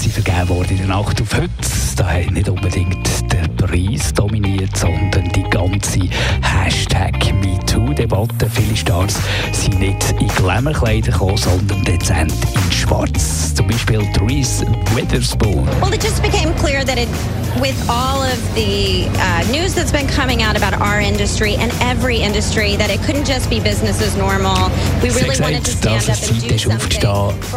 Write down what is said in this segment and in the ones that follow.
Sind vergeben worden in der Nacht auf heute. Da hat nicht unbedingt der Preis dominiert, sondern die ganze Hashtag MeToo-Debatte. Viele Stars sind nicht in Glamour-Kleider gekommen, sondern dezent in Schwarz. Zum Beispiel Therese Witherspoon. Well, it just became clear that it, with all of the uh, news that's been coming out about our industry and every industry, that it couldn't just be business as normal. We really Sie wanted to stand dass up and do something.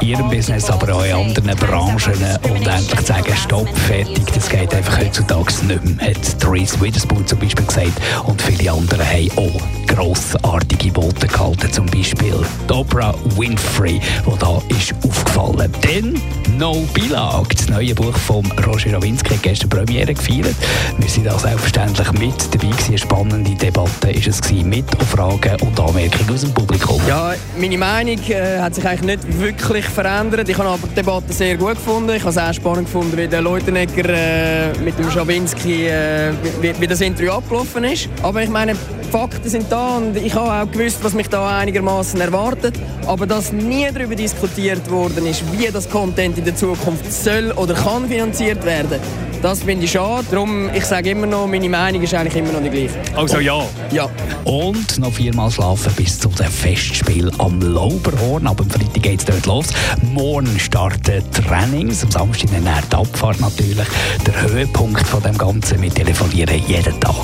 in ihrem Business, aber auch in anderen Branchen und endlich zu sagen, stopp, fertig, das geht einfach heutzutage nicht mehr, hat Therese Witherspoon zum Beispiel gesagt und viele andere haben auch grossartige Worte gehalten, zum Beispiel Oprah Winfrey, die da ist aufgefallen. Dann No Belag, das neue Buch von Roger Rawinski, hat gestern Premiere gefeiert. Wir sind da selbstverständlich mit dabei gewesen. Eine spannende Debatte ist es gewesen, mit Fragen und Anmerkungen aus dem Publikum. Ja, meine Meinung äh, hat sich eigentlich nicht wirklich verändert. Ich habe aber die Debatte sehr gut gefunden. Ich habe es auch spannend gefunden, wie der Leutenegger äh, mit dem Schawinski, äh, wie, wie das Interview abgelaufen ist. Aber ich meine, Fakten sind da und ich habe auch gewusst, was mich da einigermaßen erwartet. Aber dass nie darüber diskutiert worden ist, wie das Content in der Zukunft soll oder kann finanziert werden, das finde ich schade. Darum, ich sage immer noch, meine Meinung ist eigentlich immer noch die gleiche. Also ja. Ja. Und noch viermal schlafen bis zu dem Festspiel am Lauberhorn. Ab dem Freitag geht es dort los. Morgen starten Trainings. Am Samstag dann die Abfahrt natürlich. Der Höhepunkt von dem Ganzen. Wir telefonieren jeden Tag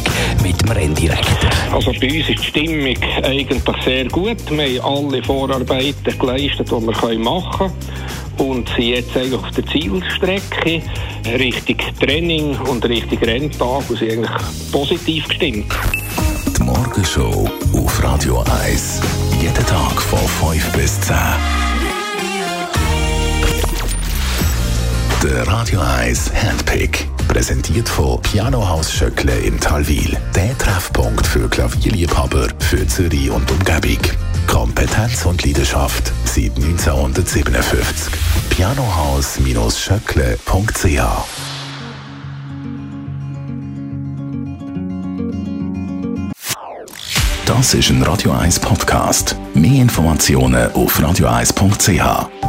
mit dem Renndirektor. Also bei uns ist die Stimmung eigentlich sehr gut. Wir haben alle Vorarbeiten geleistet, die wir machen können. Und sind jetzt eigentlich auf der Zielstrecke Richtung Training und Richtung Renntag und sind eigentlich positiv gestimmt. Die Morgenshow auf Radio 1. Jeden Tag von 5 bis 10. Der Radio 1 Handpick. Präsentiert von Piano Haus Schöckle in Talwil. Der Treffpunkt für Klavierliebhaber für Zürich und Umgebung. Kompetenz und Leidenschaft seit 1957. Pianohaus-schöckle.ch Das ist ein Radio 1 Podcast. Mehr Informationen auf radio1.ch.